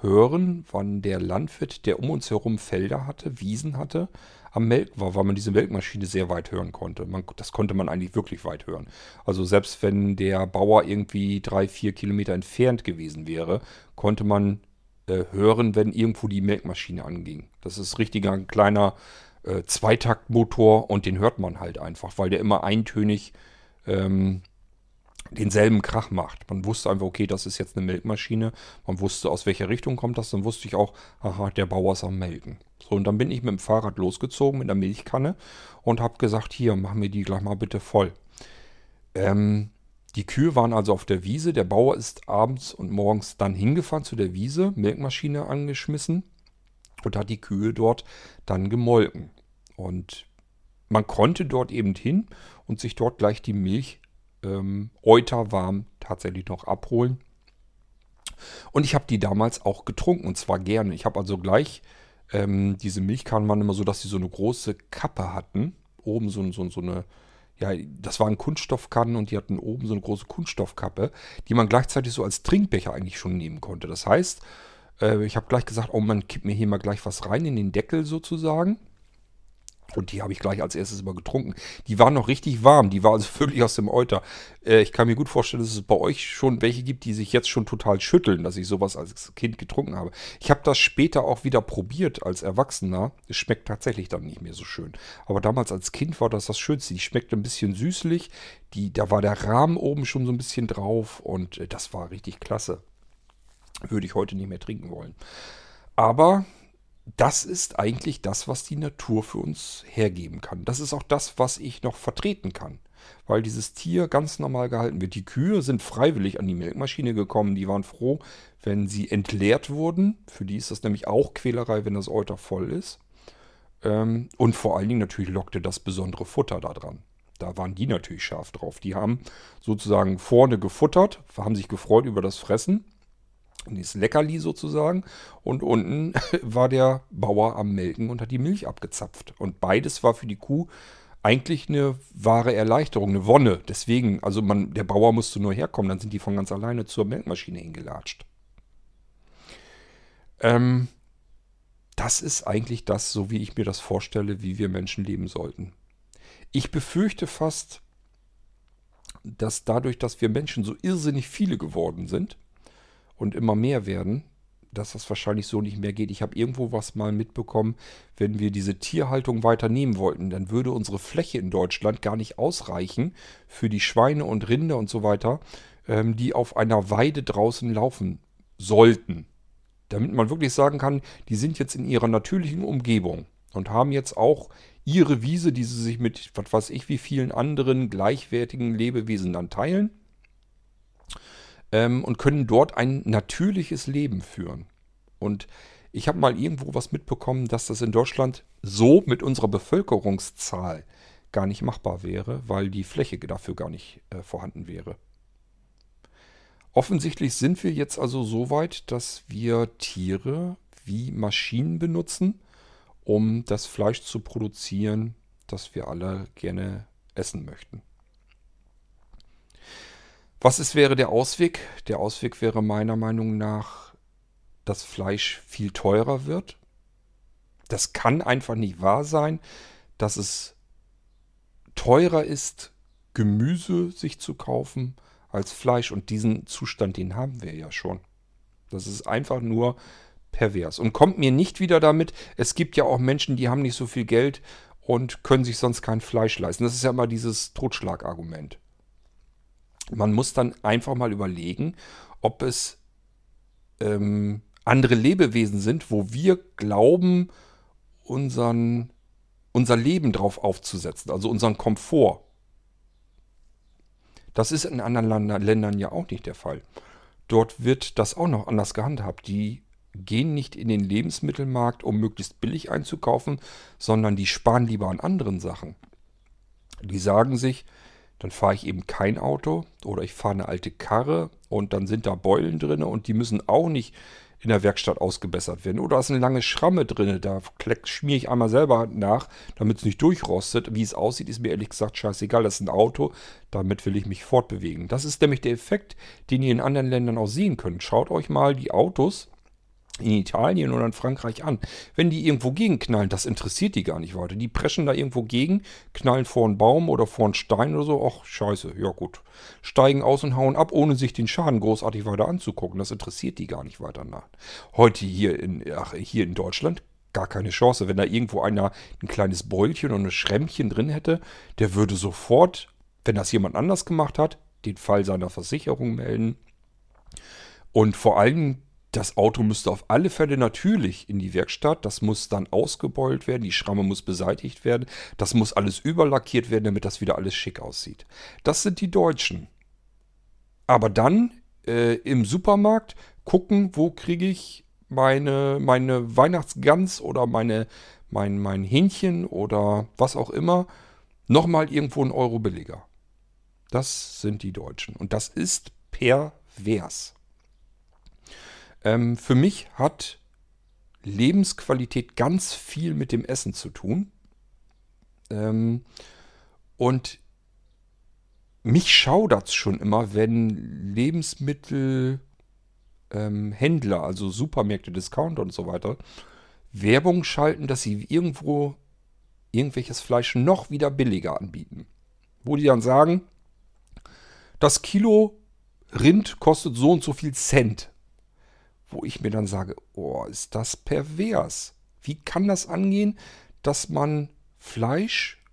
hören, wann der Landwirt, der um uns herum Felder hatte, Wiesen hatte, am Melk war, weil man diese Melkmaschine sehr weit hören konnte. Man, das konnte man eigentlich wirklich weit hören. Also selbst wenn der Bauer irgendwie drei, vier Kilometer entfernt gewesen wäre, konnte man äh, hören, wenn irgendwo die Melkmaschine anging. Das ist richtiger ein kleiner äh, Zweitaktmotor und den hört man halt einfach, weil der immer eintönig ähm, denselben Krach macht. Man wusste einfach, okay, das ist jetzt eine Melkmaschine. Man wusste, aus welcher Richtung kommt das. Dann wusste ich auch, aha, der Bauer ist am Melken. So, und dann bin ich mit dem Fahrrad losgezogen mit der Milchkanne und habe gesagt, hier, mach mir die gleich mal bitte voll. Ähm, die Kühe waren also auf der Wiese. Der Bauer ist abends und morgens dann hingefahren zu der Wiese, Melkmaschine angeschmissen und hat die Kühe dort dann gemolken. Und man konnte dort eben hin und sich dort gleich die Milch ähm, euterwarm tatsächlich noch abholen. Und ich habe die damals auch getrunken und zwar gerne. Ich habe also gleich ähm, diese Milchkannen waren immer so, dass sie so eine große Kappe hatten. Oben so, so, so eine, ja, das waren Kunststoffkannen und die hatten oben so eine große Kunststoffkappe, die man gleichzeitig so als Trinkbecher eigentlich schon nehmen konnte. Das heißt, äh, ich habe gleich gesagt, oh man kippt mir hier mal gleich was rein in den Deckel sozusagen. Und die habe ich gleich als erstes immer getrunken. Die waren noch richtig warm. Die war also wirklich aus dem Euter. Äh, ich kann mir gut vorstellen, dass es bei euch schon welche gibt, die sich jetzt schon total schütteln, dass ich sowas als Kind getrunken habe. Ich habe das später auch wieder probiert als Erwachsener. Es schmeckt tatsächlich dann nicht mehr so schön. Aber damals als Kind war das das Schönste. Die schmeckte ein bisschen süßlich. Die, da war der Rahmen oben schon so ein bisschen drauf. Und äh, das war richtig klasse. Würde ich heute nicht mehr trinken wollen. Aber das ist eigentlich das, was die Natur für uns hergeben kann. Das ist auch das, was ich noch vertreten kann. Weil dieses Tier ganz normal gehalten wird. Die Kühe sind freiwillig an die Melkmaschine gekommen. Die waren froh, wenn sie entleert wurden. Für die ist das nämlich auch Quälerei, wenn das Euter voll ist. Ähm, und vor allen Dingen natürlich lockte das besondere Futter da dran. Da waren die natürlich scharf drauf. Die haben sozusagen vorne gefuttert, haben sich gefreut über das Fressen das Leckerli sozusagen. Und unten war der Bauer am Melken und hat die Milch abgezapft. Und beides war für die Kuh eigentlich eine wahre Erleichterung, eine Wonne. Deswegen, also man, der Bauer musste nur herkommen, dann sind die von ganz alleine zur Melkmaschine hingelatscht. Ähm, das ist eigentlich das, so wie ich mir das vorstelle, wie wir Menschen leben sollten. Ich befürchte fast, dass dadurch, dass wir Menschen so irrsinnig viele geworden sind, und immer mehr werden, dass das wahrscheinlich so nicht mehr geht. Ich habe irgendwo was mal mitbekommen, wenn wir diese Tierhaltung weiter nehmen wollten, dann würde unsere Fläche in Deutschland gar nicht ausreichen für die Schweine und Rinder und so weiter, ähm, die auf einer Weide draußen laufen sollten. Damit man wirklich sagen kann, die sind jetzt in ihrer natürlichen Umgebung und haben jetzt auch ihre Wiese, die sie sich mit, was weiß ich, wie vielen anderen gleichwertigen Lebewesen dann teilen ähm, und können dort ein natürliches Leben führen. Und ich habe mal irgendwo was mitbekommen, dass das in Deutschland so mit unserer Bevölkerungszahl gar nicht machbar wäre, weil die Fläche dafür gar nicht äh, vorhanden wäre. Offensichtlich sind wir jetzt also so weit, dass wir Tiere wie Maschinen benutzen, um das Fleisch zu produzieren, das wir alle gerne essen möchten. Was ist, wäre der Ausweg? Der Ausweg wäre meiner Meinung nach, dass Fleisch viel teurer wird. Das kann einfach nicht wahr sein, dass es teurer ist, Gemüse sich zu kaufen als Fleisch. Und diesen Zustand, den haben wir ja schon. Das ist einfach nur pervers. Und kommt mir nicht wieder damit, es gibt ja auch Menschen, die haben nicht so viel Geld und können sich sonst kein Fleisch leisten. Das ist ja immer dieses Totschlagargument. Man muss dann einfach mal überlegen, ob es ähm, andere Lebewesen sind, wo wir glauben, unseren, unser Leben drauf aufzusetzen, also unseren Komfort. Das ist in anderen Ländern ja auch nicht der Fall. Dort wird das auch noch anders gehandhabt. Die gehen nicht in den Lebensmittelmarkt, um möglichst billig einzukaufen, sondern die sparen lieber an anderen Sachen. Die sagen sich, dann fahre ich eben kein Auto oder ich fahre eine alte Karre und dann sind da Beulen drin und die müssen auch nicht in der Werkstatt ausgebessert werden. Oder ist eine lange Schramme drin, da schmiere ich einmal selber nach, damit es nicht durchrostet. Wie es aussieht, ist mir ehrlich gesagt scheißegal. Das ist ein Auto, damit will ich mich fortbewegen. Das ist nämlich der Effekt, den ihr in anderen Ländern auch sehen könnt. Schaut euch mal die Autos in Italien oder in Frankreich an. Wenn die irgendwo gegenknallen, das interessiert die gar nicht weiter. Die preschen da irgendwo gegen, knallen vor einen Baum oder vor einen Stein oder so. Ach, scheiße, ja gut. Steigen aus und hauen ab, ohne sich den Schaden großartig weiter anzugucken. Das interessiert die gar nicht weiter nach. Heute hier in, ach, hier in Deutschland gar keine Chance. Wenn da irgendwo einer ein kleines Beulchen und ein Schrämmchen drin hätte, der würde sofort, wenn das jemand anders gemacht hat, den Fall seiner Versicherung melden. Und vor allem das Auto müsste auf alle Fälle natürlich in die Werkstatt. Das muss dann ausgebeult werden. Die Schramme muss beseitigt werden. Das muss alles überlackiert werden, damit das wieder alles schick aussieht. Das sind die Deutschen. Aber dann äh, im Supermarkt gucken, wo kriege ich meine, meine Weihnachtsgans oder meine, mein, mein Hähnchen oder was auch immer nochmal irgendwo einen Euro billiger. Das sind die Deutschen. Und das ist pervers. Ähm, für mich hat Lebensqualität ganz viel mit dem Essen zu tun. Ähm, und mich schaudert es schon immer, wenn Lebensmittelhändler, ähm, also Supermärkte, Discounter und so weiter, Werbung schalten, dass sie irgendwo irgendwelches Fleisch noch wieder billiger anbieten. Wo die dann sagen, das Kilo Rind kostet so und so viel Cent wo ich mir dann sage, oh, ist das pervers. Wie kann das angehen, dass man Fleisch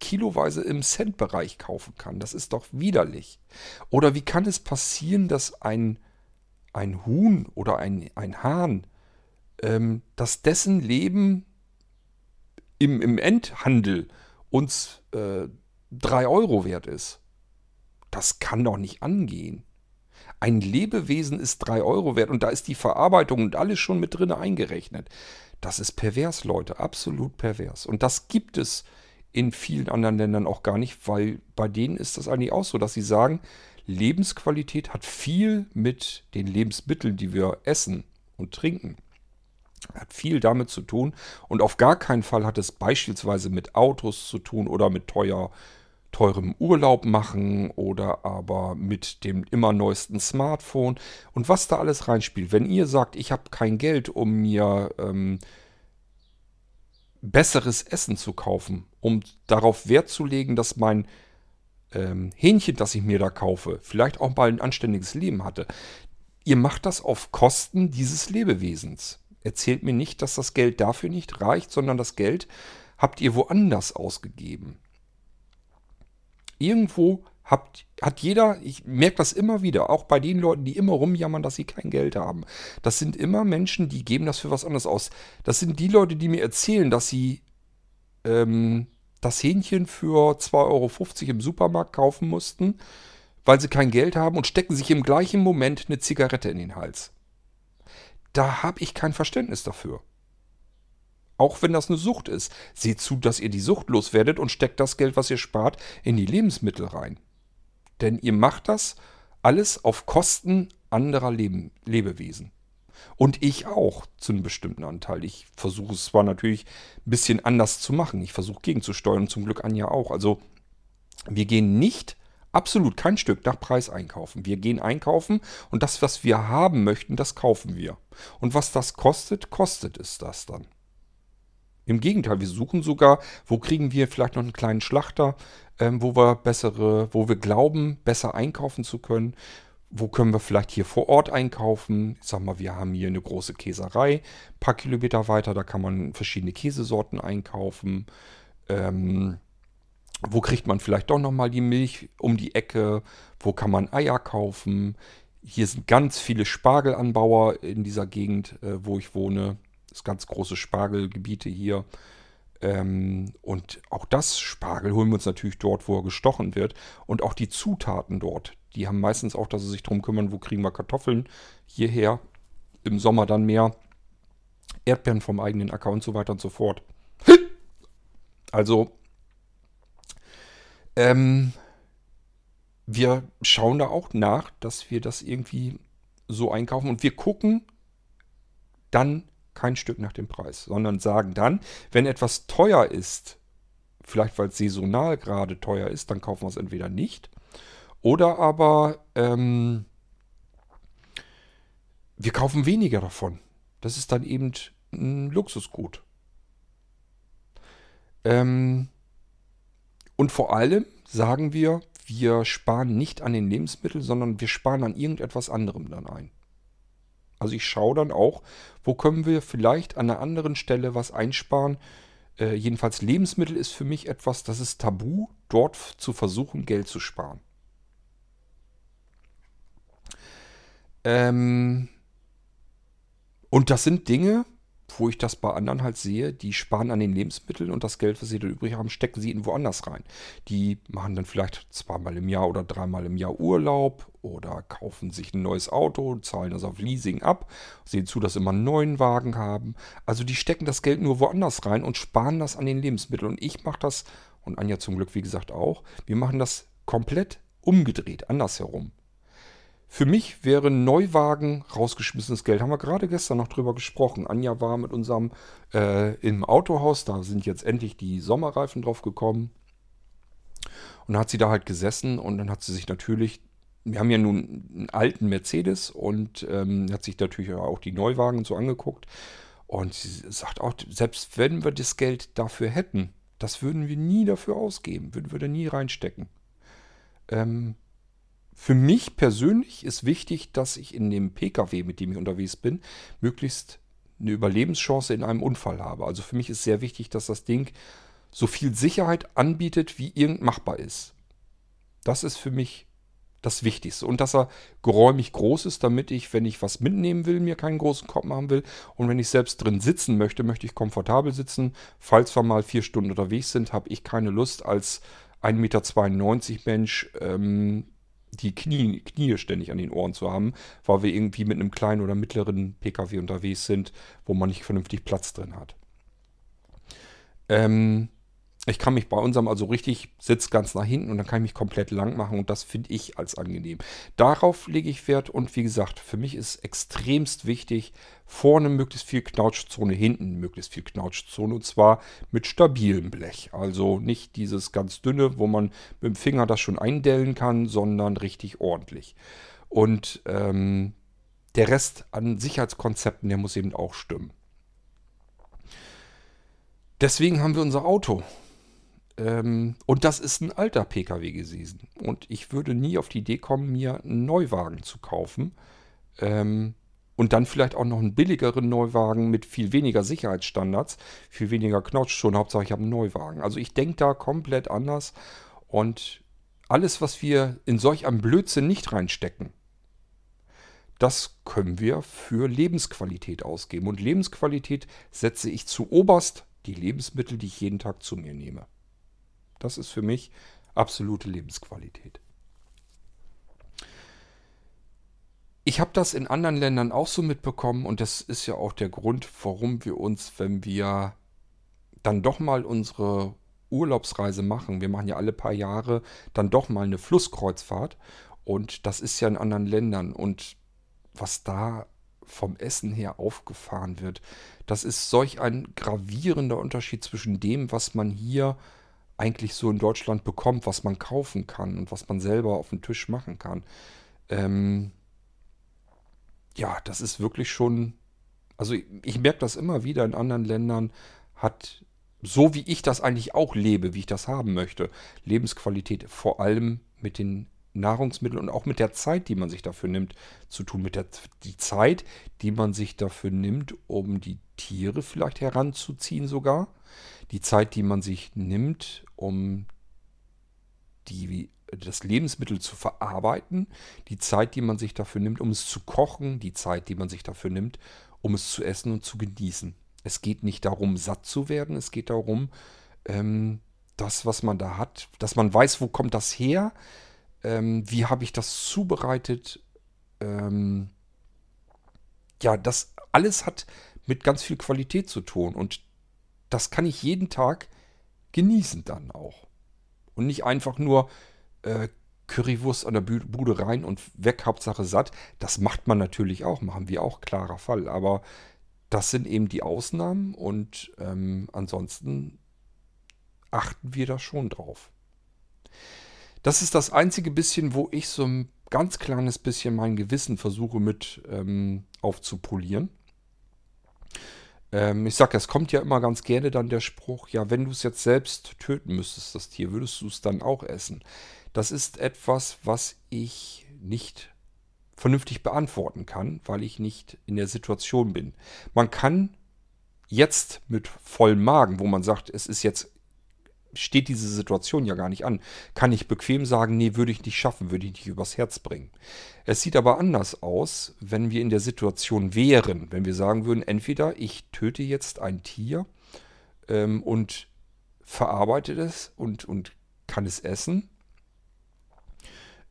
kiloweise im Centbereich kaufen kann? Das ist doch widerlich. Oder wie kann es passieren, dass ein, ein Huhn oder ein, ein Hahn, ähm, dass dessen Leben im, im Endhandel uns äh, 3 Euro wert ist? Das kann doch nicht angehen. Ein Lebewesen ist 3 Euro wert und da ist die Verarbeitung und alles schon mit drin eingerechnet. Das ist pervers, Leute, absolut pervers. Und das gibt es in vielen anderen Ländern auch gar nicht, weil bei denen ist das eigentlich auch so, dass sie sagen, Lebensqualität hat viel mit den Lebensmitteln, die wir essen und trinken, hat viel damit zu tun und auf gar keinen Fall hat es beispielsweise mit Autos zu tun oder mit teuer teurem Urlaub machen oder aber mit dem immer neuesten Smartphone und was da alles reinspielt. Wenn ihr sagt, ich habe kein Geld, um mir ähm, besseres Essen zu kaufen, um darauf Wert zu legen, dass mein ähm, Hähnchen, das ich mir da kaufe, vielleicht auch mal ein anständiges Leben hatte. Ihr macht das auf Kosten dieses Lebewesens. Erzählt mir nicht, dass das Geld dafür nicht reicht, sondern das Geld habt ihr woanders ausgegeben irgendwo habt, hat jeder, ich merke das immer wieder, auch bei den Leuten, die immer rumjammern, dass sie kein Geld haben. Das sind immer Menschen, die geben das für was anderes aus. Das sind die Leute, die mir erzählen, dass sie ähm, das Hähnchen für 2,50 Euro im Supermarkt kaufen mussten, weil sie kein Geld haben und stecken sich im gleichen Moment eine Zigarette in den Hals. Da habe ich kein Verständnis dafür. Auch wenn das eine Sucht ist. Seht zu, dass ihr die Sucht loswerdet und steckt das Geld, was ihr spart, in die Lebensmittel rein. Denn ihr macht das alles auf Kosten anderer Leben, Lebewesen. Und ich auch zu einem bestimmten Anteil. Ich versuche es zwar natürlich ein bisschen anders zu machen. Ich versuche gegenzusteuern, zum Glück Anja auch. Also wir gehen nicht absolut kein Stück nach Preis einkaufen. Wir gehen einkaufen und das, was wir haben möchten, das kaufen wir. Und was das kostet, kostet es das dann. Im Gegenteil, wir suchen sogar, wo kriegen wir vielleicht noch einen kleinen Schlachter, ähm, wo wir bessere, wo wir glauben, besser einkaufen zu können. Wo können wir vielleicht hier vor Ort einkaufen? Ich sag mal, wir haben hier eine große Käserei, ein paar Kilometer weiter, da kann man verschiedene Käsesorten einkaufen. Ähm, wo kriegt man vielleicht doch nochmal die Milch um die Ecke? Wo kann man Eier kaufen? Hier sind ganz viele Spargelanbauer in dieser Gegend, äh, wo ich wohne es ganz große Spargelgebiete hier. Ähm, und auch das Spargel holen wir uns natürlich dort, wo er gestochen wird. Und auch die Zutaten dort. Die haben meistens auch, dass sie sich darum kümmern, wo kriegen wir Kartoffeln hierher. Im Sommer dann mehr Erdbeeren vom eigenen Acker und so weiter und so fort. Also, ähm, wir schauen da auch nach, dass wir das irgendwie so einkaufen und wir gucken dann kein Stück nach dem Preis, sondern sagen dann, wenn etwas teuer ist, vielleicht weil es saisonal gerade teuer ist, dann kaufen wir es entweder nicht. Oder aber ähm, wir kaufen weniger davon. Das ist dann eben ein Luxusgut. Ähm, und vor allem sagen wir, wir sparen nicht an den Lebensmitteln, sondern wir sparen an irgendetwas anderem dann ein. Also ich schaue dann auch, wo können wir vielleicht an einer anderen Stelle was einsparen. Äh, jedenfalls Lebensmittel ist für mich etwas, das ist tabu, dort zu versuchen, Geld zu sparen. Ähm, und das sind Dinge, wo ich das bei anderen halt sehe, die sparen an den Lebensmitteln und das Geld, was sie dann übrig haben, stecken sie irgendwo anders rein. Die machen dann vielleicht zweimal im Jahr oder dreimal im Jahr Urlaub oder kaufen sich ein neues Auto, zahlen das auf Leasing ab, sehen zu, dass sie immer einen neuen Wagen haben. Also die stecken das Geld nur woanders rein und sparen das an den Lebensmitteln. Und ich mache das, und Anja zum Glück, wie gesagt, auch, wir machen das komplett umgedreht, andersherum. Für mich wäre Neuwagen rausgeschmissenes Geld. Haben wir gerade gestern noch drüber gesprochen. Anja war mit unserem äh, im Autohaus, da sind jetzt endlich die Sommerreifen drauf gekommen. Und dann hat sie da halt gesessen und dann hat sie sich natürlich, wir haben ja nun einen alten Mercedes und ähm, hat sich natürlich auch die Neuwagen so angeguckt. Und sie sagt auch, selbst wenn wir das Geld dafür hätten, das würden wir nie dafür ausgeben, würden wir da nie reinstecken. Ähm, für mich persönlich ist wichtig, dass ich in dem Pkw, mit dem ich unterwegs bin, möglichst eine Überlebenschance in einem Unfall habe. Also für mich ist sehr wichtig, dass das Ding so viel Sicherheit anbietet, wie irgend machbar ist. Das ist für mich das Wichtigste. Und dass er geräumig groß ist, damit ich, wenn ich was mitnehmen will, mir keinen großen Kopf machen will. Und wenn ich selbst drin sitzen möchte, möchte ich komfortabel sitzen. Falls wir mal vier Stunden unterwegs sind, habe ich keine Lust als 1,92 Meter Mensch ähm, die Knie, Knie ständig an den Ohren zu haben, weil wir irgendwie mit einem kleinen oder mittleren Pkw unterwegs sind, wo man nicht vernünftig Platz drin hat. Ähm, ich kann mich bei unserem also richtig Sitz ganz nach hinten und dann kann ich mich komplett lang machen und das finde ich als angenehm. Darauf lege ich Wert und wie gesagt, für mich ist extremst wichtig, vorne möglichst viel Knautschzone, hinten möglichst viel Knautschzone und zwar mit stabilem Blech. Also nicht dieses ganz dünne, wo man mit dem Finger das schon eindellen kann, sondern richtig ordentlich. Und ähm, der Rest an Sicherheitskonzepten, der muss eben auch stimmen. Deswegen haben wir unser Auto. Ähm, und das ist ein alter Pkw gewesen. Und ich würde nie auf die Idee kommen, mir einen Neuwagen zu kaufen. Ähm, und dann vielleicht auch noch einen billigeren Neuwagen mit viel weniger Sicherheitsstandards, viel weniger Knotsch schon. Hauptsache, ich habe einen Neuwagen. Also ich denke da komplett anders. Und alles, was wir in solch einem Blödsinn nicht reinstecken, das können wir für Lebensqualität ausgeben. Und Lebensqualität setze ich zu oberst die Lebensmittel, die ich jeden Tag zu mir nehme. Das ist für mich absolute Lebensqualität. Ich habe das in anderen Ländern auch so mitbekommen und das ist ja auch der Grund, warum wir uns, wenn wir dann doch mal unsere Urlaubsreise machen, wir machen ja alle paar Jahre dann doch mal eine Flusskreuzfahrt und das ist ja in anderen Ländern und was da vom Essen her aufgefahren wird, das ist solch ein gravierender Unterschied zwischen dem, was man hier eigentlich so in Deutschland bekommt, was man kaufen kann und was man selber auf den Tisch machen kann. Ähm, ja, das ist wirklich schon. Also ich, ich merke das immer wieder in anderen Ländern, hat so wie ich das eigentlich auch lebe, wie ich das haben möchte, Lebensqualität vor allem mit den Nahrungsmitteln und auch mit der Zeit, die man sich dafür nimmt, zu tun. Mit der die Zeit, die man sich dafür nimmt, um die Tiere vielleicht heranzuziehen sogar. Die Zeit, die man sich nimmt, um die, das Lebensmittel zu verarbeiten, die Zeit, die man sich dafür nimmt, um es zu kochen, die Zeit, die man sich dafür nimmt, um es zu essen und zu genießen. Es geht nicht darum, satt zu werden, es geht darum, ähm, das, was man da hat, dass man weiß, wo kommt das her, ähm, wie habe ich das zubereitet. Ähm, ja, das alles hat mit ganz viel Qualität zu tun und das kann ich jeden Tag genießen dann auch. Und nicht einfach nur äh, Currywurst an der Bude rein und weg, Hauptsache satt. Das macht man natürlich auch, machen wir auch, klarer Fall. Aber das sind eben die Ausnahmen und ähm, ansonsten achten wir da schon drauf. Das ist das einzige bisschen, wo ich so ein ganz kleines bisschen mein Gewissen versuche mit ähm, aufzupolieren. Ähm, ich sag ja, es kommt ja immer ganz gerne dann der Spruch, ja, wenn du es jetzt selbst töten müsstest, das Tier, würdest du es dann auch essen? Das ist etwas, was ich nicht vernünftig beantworten kann, weil ich nicht in der Situation bin. Man kann jetzt mit vollem Magen, wo man sagt, es ist jetzt steht diese Situation ja gar nicht an. Kann ich bequem sagen, nee, würde ich nicht schaffen, würde ich nicht übers Herz bringen. Es sieht aber anders aus, wenn wir in der Situation wären, wenn wir sagen würden, entweder ich töte jetzt ein Tier ähm, und verarbeite es und, und kann es essen,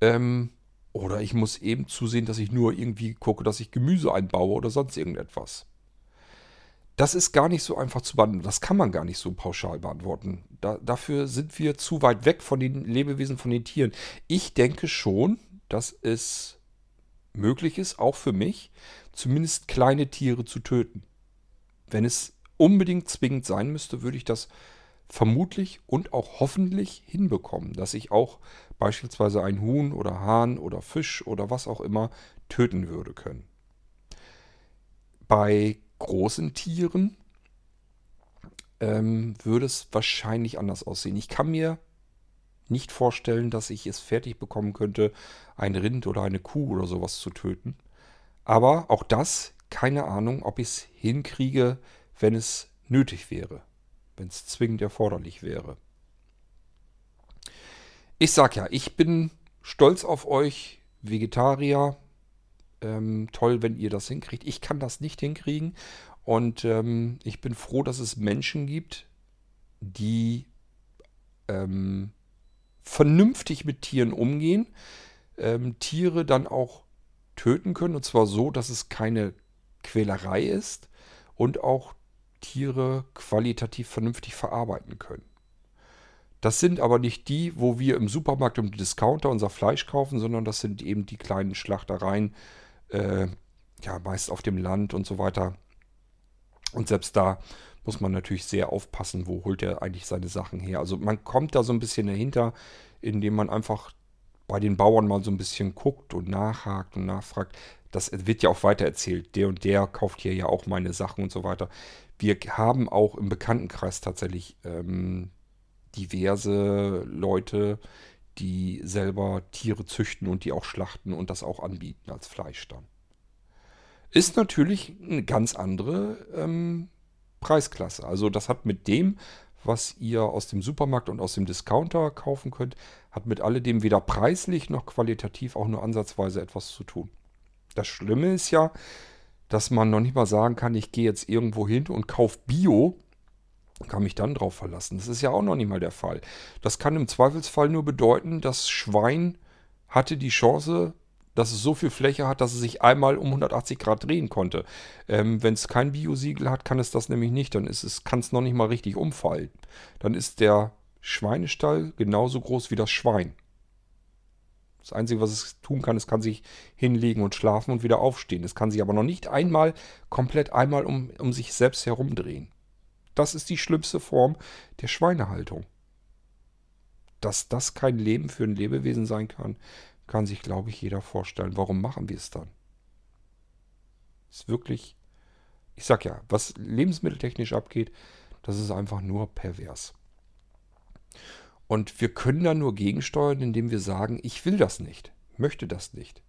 ähm, oder ich muss eben zusehen, dass ich nur irgendwie gucke, dass ich Gemüse einbaue oder sonst irgendetwas. Das ist gar nicht so einfach zu beantworten. Das kann man gar nicht so pauschal beantworten. Da, dafür sind wir zu weit weg von den Lebewesen, von den Tieren. Ich denke schon, dass es möglich ist, auch für mich, zumindest kleine Tiere zu töten. Wenn es unbedingt zwingend sein müsste, würde ich das vermutlich und auch hoffentlich hinbekommen, dass ich auch beispielsweise ein Huhn oder Hahn oder Fisch oder was auch immer töten würde können. Bei großen Tieren ähm, würde es wahrscheinlich anders aussehen. Ich kann mir nicht vorstellen, dass ich es fertig bekommen könnte, ein Rind oder eine Kuh oder sowas zu töten. Aber auch das, keine Ahnung, ob ich es hinkriege, wenn es nötig wäre, wenn es zwingend erforderlich wäre. Ich sag ja, ich bin stolz auf euch, Vegetarier, ähm, toll, wenn ihr das hinkriegt. Ich kann das nicht hinkriegen. Und ähm, ich bin froh, dass es Menschen gibt, die ähm, vernünftig mit Tieren umgehen, ähm, Tiere dann auch töten können. Und zwar so, dass es keine Quälerei ist und auch Tiere qualitativ vernünftig verarbeiten können. Das sind aber nicht die, wo wir im Supermarkt im Discounter unser Fleisch kaufen, sondern das sind eben die kleinen Schlachtereien, äh, ja, meist auf dem Land und so weiter. Und selbst da muss man natürlich sehr aufpassen, wo holt er eigentlich seine Sachen her. Also man kommt da so ein bisschen dahinter, indem man einfach bei den Bauern mal so ein bisschen guckt und nachhakt und nachfragt. Das wird ja auch weiter erzählt. Der und der kauft hier ja auch meine Sachen und so weiter. Wir haben auch im Bekanntenkreis tatsächlich ähm, diverse Leute, die selber Tiere züchten und die auch schlachten und das auch anbieten als Fleisch dann. Ist natürlich eine ganz andere ähm, Preisklasse. Also das hat mit dem, was ihr aus dem Supermarkt und aus dem Discounter kaufen könnt, hat mit alledem weder preislich noch qualitativ auch nur ansatzweise etwas zu tun. Das Schlimme ist ja, dass man noch nicht mal sagen kann, ich gehe jetzt irgendwo hin und kaufe Bio kann mich dann drauf verlassen. Das ist ja auch noch nicht mal der Fall. Das kann im Zweifelsfall nur bedeuten, das Schwein hatte die Chance, dass es so viel Fläche hat, dass es sich einmal um 180 Grad drehen konnte. Ähm, Wenn es kein Biosiegel hat, kann es das nämlich nicht. Dann kann es noch nicht mal richtig umfallen. Dann ist der Schweinestall genauso groß wie das Schwein. Das Einzige, was es tun kann, es kann sich hinlegen und schlafen und wieder aufstehen. Es kann sich aber noch nicht einmal komplett einmal um, um sich selbst herumdrehen. Das ist die schlimmste Form der Schweinehaltung. Dass das kein Leben für ein Lebewesen sein kann, kann sich, glaube ich, jeder vorstellen. Warum machen wir es dann? Ist wirklich, ich sag ja, was lebensmitteltechnisch abgeht, das ist einfach nur pervers. Und wir können da nur gegensteuern, indem wir sagen, ich will das nicht, möchte das nicht.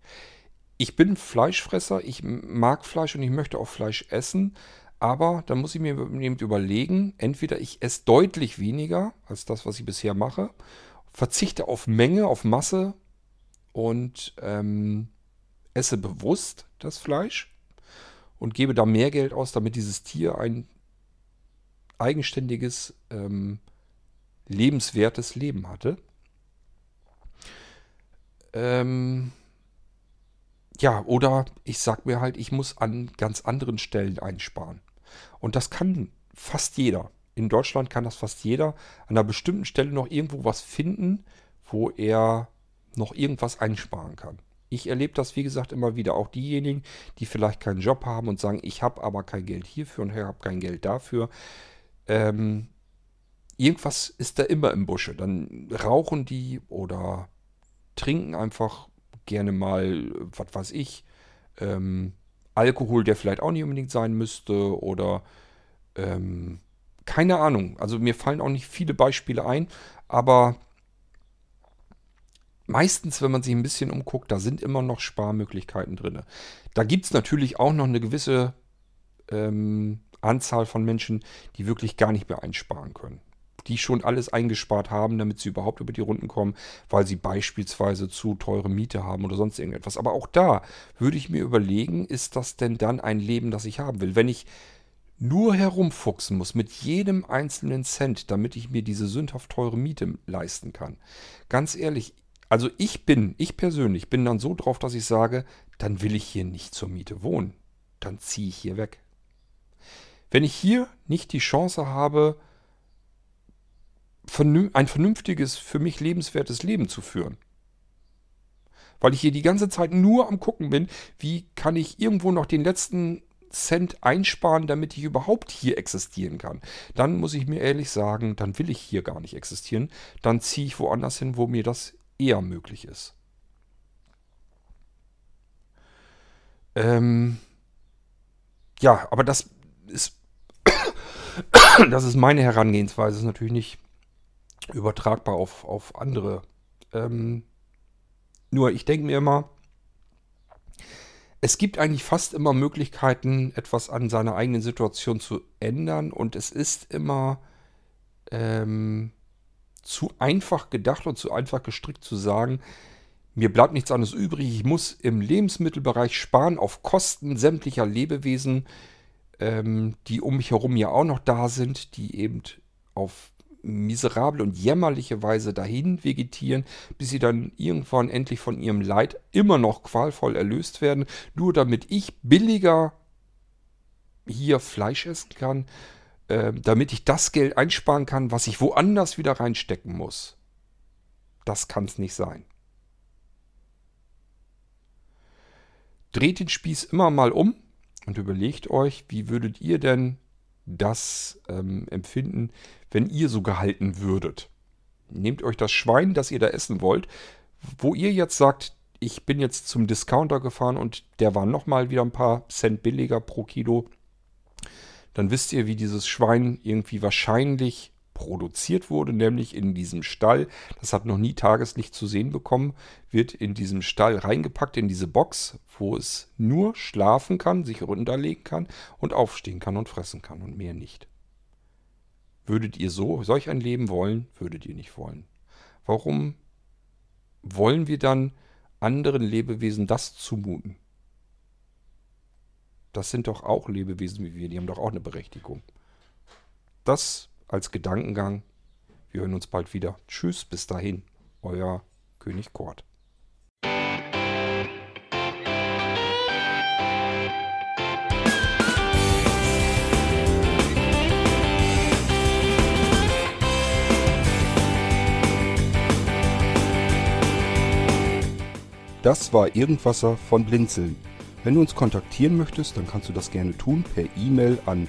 Ich bin Fleischfresser, ich mag Fleisch und ich möchte auch Fleisch essen, aber da muss ich mir eben überlegen, entweder ich esse deutlich weniger als das, was ich bisher mache, verzichte auf Menge, auf Masse und ähm, esse bewusst das Fleisch und gebe da mehr Geld aus, damit dieses Tier ein eigenständiges, ähm, lebenswertes Leben hatte. Ähm, ja, oder ich sag mir halt, ich muss an ganz anderen Stellen einsparen. Und das kann fast jeder. In Deutschland kann das fast jeder an einer bestimmten Stelle noch irgendwo was finden, wo er noch irgendwas einsparen kann. Ich erlebe das, wie gesagt, immer wieder. Auch diejenigen, die vielleicht keinen Job haben und sagen, ich habe aber kein Geld hierfür und ich habe kein Geld dafür. Ähm, irgendwas ist da immer im Busche. Dann rauchen die oder trinken einfach gerne mal, was weiß ich, ähm, Alkohol, der vielleicht auch nicht unbedingt sein müsste oder Ähm, keine Ahnung. Also mir fallen auch nicht viele Beispiele ein, aber meistens, wenn man sich ein bisschen umguckt, da sind immer noch Sparmöglichkeiten drin. Da gibt es natürlich auch noch eine gewisse ähm, Anzahl von Menschen, die wirklich gar nicht mehr einsparen können. Die schon alles eingespart haben, damit sie überhaupt über die Runden kommen, weil sie beispielsweise zu teure Miete haben oder sonst irgendetwas. Aber auch da würde ich mir überlegen, ist das denn dann ein Leben, das ich haben will? Wenn ich nur herumfuchsen muss mit jedem einzelnen Cent, damit ich mir diese sündhaft teure Miete leisten kann. Ganz ehrlich, also ich bin, ich persönlich bin dann so drauf, dass ich sage, dann will ich hier nicht zur Miete wohnen. Dann ziehe ich hier weg. Wenn ich hier nicht die Chance habe, ein vernünftiges, für mich lebenswertes Leben zu führen, weil ich hier die ganze Zeit nur am gucken bin, wie kann ich irgendwo noch den letzten Cent einsparen, damit ich überhaupt hier existieren kann. Dann muss ich mir ehrlich sagen, dann will ich hier gar nicht existieren. Dann ziehe ich woanders hin, wo mir das eher möglich ist. Ähm ja, aber das ist, das ist meine Herangehensweise, das ist natürlich nicht übertragbar auf, auf andere. Ähm nur ich denke mir immer, es gibt eigentlich fast immer Möglichkeiten, etwas an seiner eigenen Situation zu ändern und es ist immer ähm, zu einfach gedacht und zu einfach gestrickt zu sagen, mir bleibt nichts anderes übrig, ich muss im Lebensmittelbereich sparen auf Kosten sämtlicher Lebewesen, ähm, die um mich herum ja auch noch da sind, die eben auf miserable und jämmerliche Weise dahin vegetieren, bis sie dann irgendwann endlich von ihrem Leid immer noch qualvoll erlöst werden, nur damit ich billiger hier Fleisch essen kann, äh, damit ich das Geld einsparen kann, was ich woanders wieder reinstecken muss. Das kann es nicht sein. Dreht den Spieß immer mal um und überlegt euch, wie würdet ihr denn das ähm, empfinden, wenn ihr so gehalten würdet. Nehmt euch das Schwein, das ihr da essen wollt, wo ihr jetzt sagt, ich bin jetzt zum Discounter gefahren und der war nochmal wieder ein paar Cent billiger pro Kilo dann wisst ihr, wie dieses Schwein irgendwie wahrscheinlich produziert wurde, nämlich in diesem Stall. Das hat noch nie Tageslicht zu sehen bekommen, wird in diesem Stall reingepackt, in diese Box, wo es nur schlafen kann, sich runterlegen kann und aufstehen kann und fressen kann und mehr nicht. Würdet ihr so solch ein Leben wollen, würdet ihr nicht wollen. Warum wollen wir dann anderen Lebewesen das zumuten? Das sind doch auch Lebewesen wie wir, die haben doch auch eine Berechtigung. Das als Gedankengang. Wir hören uns bald wieder. Tschüss, bis dahin. Euer König Kort. Das war Irgendwasser von Blinzeln. Wenn du uns kontaktieren möchtest, dann kannst du das gerne tun per E-Mail an